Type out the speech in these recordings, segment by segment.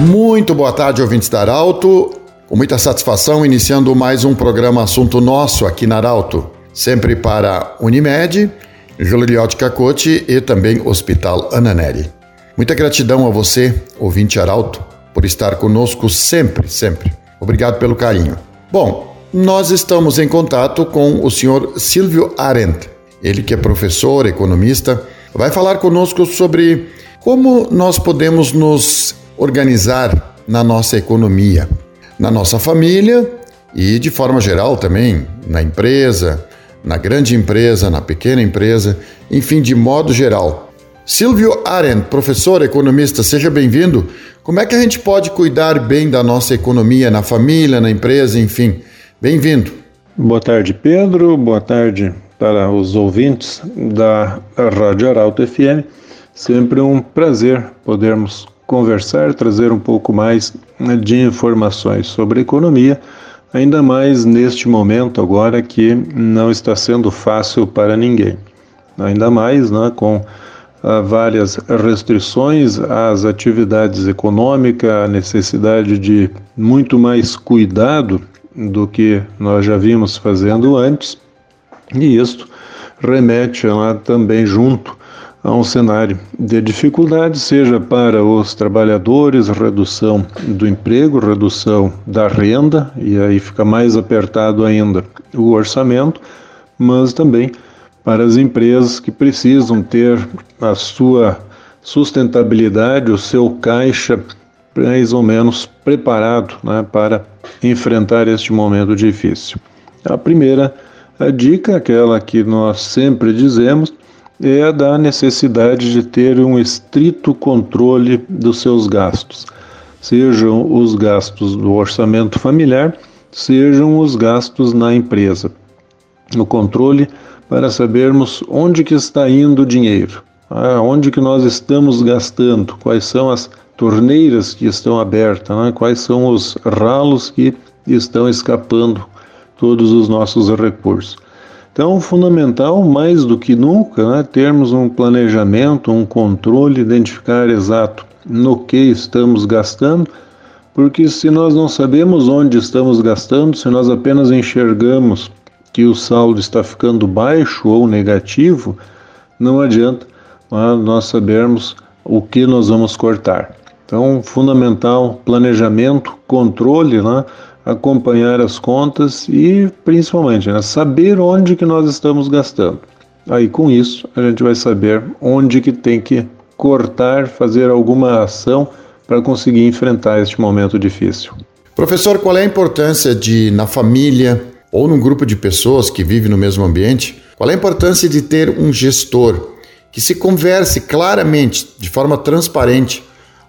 Muito boa tarde, ouvintes da Arauto. Com muita satisfação, iniciando mais um programa Assunto Nosso aqui na Arauto. Sempre para Unimed, Joliliote Cacote e também Hospital Ananeri. Muita gratidão a você, ouvinte Arauto, por estar conosco sempre, sempre. Obrigado pelo carinho. Bom, nós estamos em contato com o senhor Silvio Arendt. Ele que é professor, economista, vai falar conosco sobre como nós podemos nos organizar na nossa economia, na nossa família e, de forma geral, também na empresa, na grande empresa, na pequena empresa, enfim, de modo geral. Silvio Arendt, professor, economista, seja bem-vindo. Como é que a gente pode cuidar bem da nossa economia na família, na empresa, enfim? Bem-vindo. Boa tarde, Pedro. Boa tarde para os ouvintes da Rádio Arauto FM. Sempre um prazer podermos conversar, trazer um pouco mais né, de informações sobre economia, ainda mais neste momento agora que não está sendo fácil para ninguém. Ainda mais né, com ah, várias restrições às atividades econômicas, a necessidade de muito mais cuidado do que nós já vimos fazendo antes, e isto remete lá também junto a um cenário de dificuldade, seja para os trabalhadores, redução do emprego, redução da renda, e aí fica mais apertado ainda o orçamento, mas também para as empresas que precisam ter a sua sustentabilidade, o seu caixa mais ou menos preparado né, para enfrentar este momento difícil. A primeira a dica, aquela que nós sempre dizemos, é da necessidade de ter um estrito controle dos seus gastos, sejam os gastos do orçamento familiar, sejam os gastos na empresa. O controle para sabermos onde que está indo o dinheiro, onde que nós estamos gastando, quais são as torneiras que estão abertas, né? quais são os ralos que estão escapando todos os nossos recursos. Então, fundamental, mais do que nunca, né, termos um planejamento, um controle, identificar exato no que estamos gastando, porque se nós não sabemos onde estamos gastando, se nós apenas enxergamos que o saldo está ficando baixo ou negativo, não adianta né, nós sabermos o que nós vamos cortar. Então, fundamental planejamento, controle, né, acompanhar as contas e principalmente né, saber onde que nós estamos gastando. Aí com isso a gente vai saber onde que tem que cortar, fazer alguma ação para conseguir enfrentar este momento difícil. Professor, qual é a importância de na família ou num grupo de pessoas que vive no mesmo ambiente, qual é a importância de ter um gestor que se converse claramente, de forma transparente,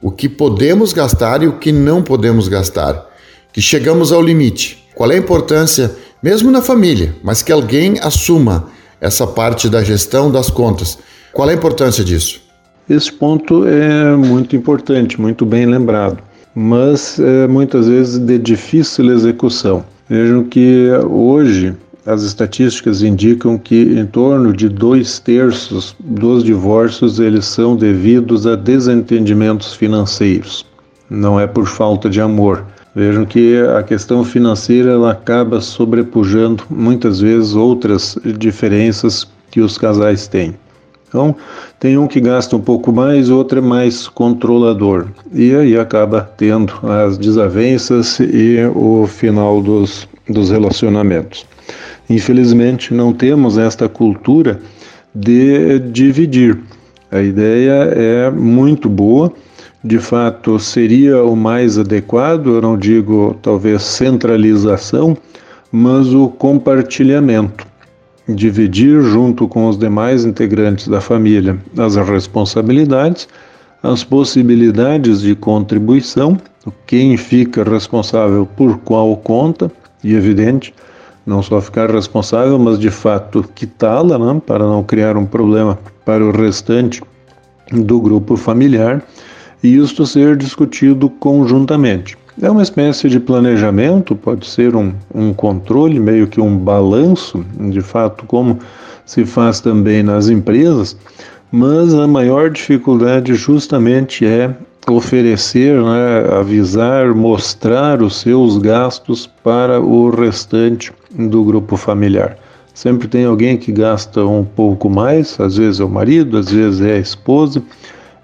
o que podemos gastar e o que não podemos gastar? Que chegamos ao limite. Qual é a importância, mesmo na família, mas que alguém assuma essa parte da gestão das contas? Qual é a importância disso? Esse ponto é muito importante, muito bem lembrado, mas é, muitas vezes de difícil execução. Vejam que hoje as estatísticas indicam que em torno de dois terços dos divórcios eles são devidos a desentendimentos financeiros. Não é por falta de amor, Vejam que a questão financeira ela acaba sobrepujando muitas vezes outras diferenças que os casais têm. Então, tem um que gasta um pouco mais, outro é mais controlador. E aí acaba tendo as desavenças e o final dos, dos relacionamentos. Infelizmente, não temos esta cultura de dividir. A ideia é muito boa, de fato seria o mais adequado, eu não digo talvez centralização, mas o compartilhamento. Dividir junto com os demais integrantes da família as responsabilidades, as possibilidades de contribuição, quem fica responsável por qual conta, e evidente, não só ficar responsável, mas de fato quitá-la, né, para não criar um problema para o restante do grupo familiar e isto ser discutido conjuntamente. É uma espécie de planejamento, pode ser um, um controle, meio que um balanço, de fato, como se faz também nas empresas, mas a maior dificuldade justamente é oferecer, né, avisar, mostrar os seus gastos para o restante do grupo familiar. Sempre tem alguém que gasta um pouco mais, às vezes é o marido, às vezes é a esposa,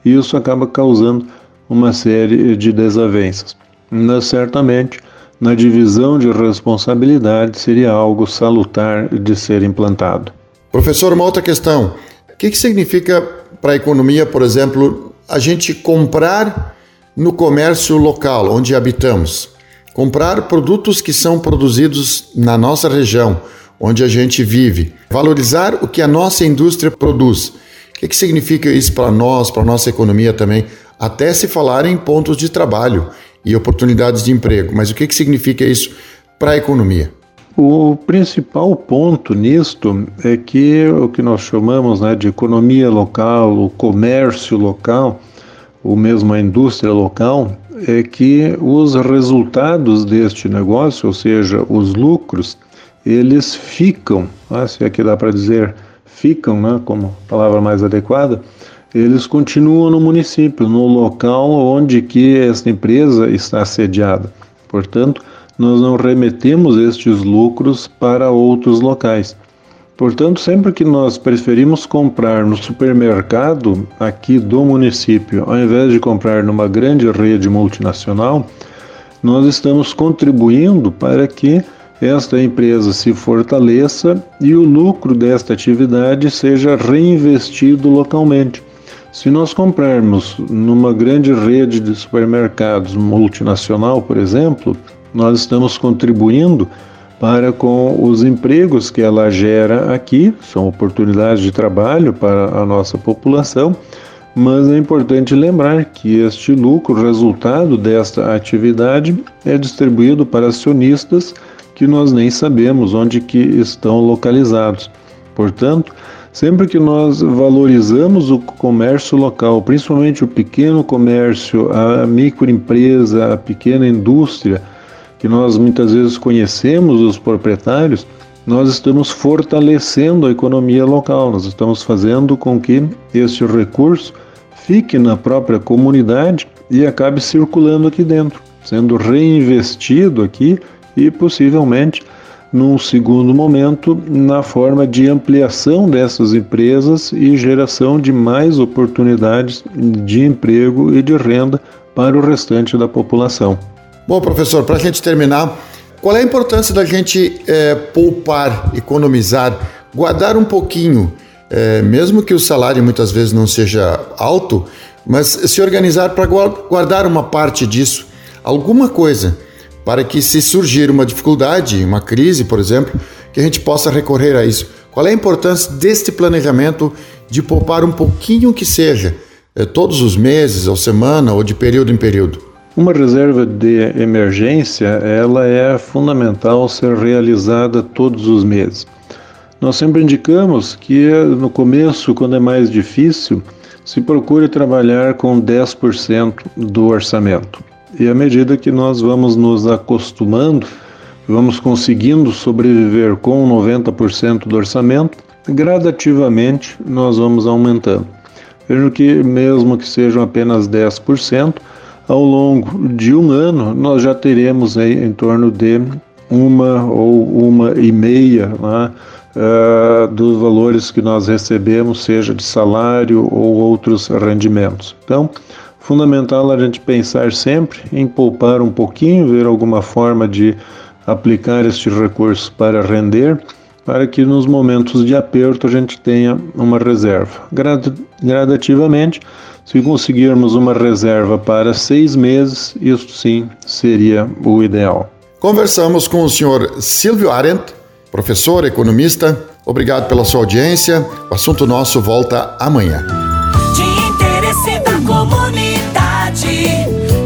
e isso acaba causando uma série de desavenças. Mas, certamente, na divisão de responsabilidade seria algo salutar de ser implantado. Professor, uma outra questão. O que, que significa para a economia, por exemplo, a gente comprar no comércio local onde habitamos? Comprar produtos que são produzidos na nossa região, onde a gente vive. Valorizar o que a nossa indústria produz. Que, que significa isso para nós, para a nossa economia também? Até se falar em pontos de trabalho e oportunidades de emprego. Mas o que, que significa isso para a economia? O principal ponto nisto é que o que nós chamamos né, de economia local, o comércio local, ou mesmo a indústria local, é que os resultados deste negócio, ou seja, os lucros, eles ficam, né, se aqui dá para dizer ficam, né, como palavra mais adequada, eles continuam no município, no local onde que esta empresa está sediada. Portanto, nós não remetemos estes lucros para outros locais. Portanto, sempre que nós preferimos comprar no supermercado aqui do município, ao invés de comprar numa grande rede multinacional, nós estamos contribuindo para que esta empresa se fortaleça e o lucro desta atividade seja reinvestido localmente. Se nós comprarmos numa grande rede de supermercados multinacional, por exemplo, nós estamos contribuindo para com os empregos que ela gera aqui, são oportunidades de trabalho para a nossa população, mas é importante lembrar que este lucro, resultado desta atividade, é distribuído para acionistas que nós nem sabemos onde que estão localizados. Portanto, Sempre que nós valorizamos o comércio local, principalmente o pequeno comércio, a microempresa, a pequena indústria, que nós muitas vezes conhecemos os proprietários, nós estamos fortalecendo a economia local, nós estamos fazendo com que este recurso fique na própria comunidade e acabe circulando aqui dentro, sendo reinvestido aqui e possivelmente num segundo momento, na forma de ampliação dessas empresas e geração de mais oportunidades de emprego e de renda para o restante da população. Bom, professor, para a gente terminar, qual é a importância da gente é, poupar, economizar, guardar um pouquinho, é, mesmo que o salário muitas vezes não seja alto, mas se organizar para guardar uma parte disso, alguma coisa para que se surgir uma dificuldade, uma crise, por exemplo, que a gente possa recorrer a isso. Qual é a importância deste planejamento de poupar um pouquinho que seja, eh, todos os meses, ou semana, ou de período em período? Uma reserva de emergência, ela é fundamental ser realizada todos os meses. Nós sempre indicamos que no começo, quando é mais difícil, se procure trabalhar com 10% do orçamento. E à medida que nós vamos nos acostumando, vamos conseguindo sobreviver com 90% do orçamento, gradativamente nós vamos aumentando. Vejo que, mesmo que sejam apenas 10%, ao longo de um ano nós já teremos aí em torno de uma ou uma e meia né, uh, dos valores que nós recebemos, seja de salário ou outros rendimentos. Então, fundamental a gente pensar sempre em poupar um pouquinho, ver alguma forma de aplicar este recurso para render, para que nos momentos de aperto a gente tenha uma reserva. Gradativamente, se conseguirmos uma reserva para seis meses, isso sim seria o ideal. Conversamos com o senhor Silvio Arendt, professor, economista. Obrigado pela sua audiência. O assunto nosso volta amanhã. De interesse da comunidade,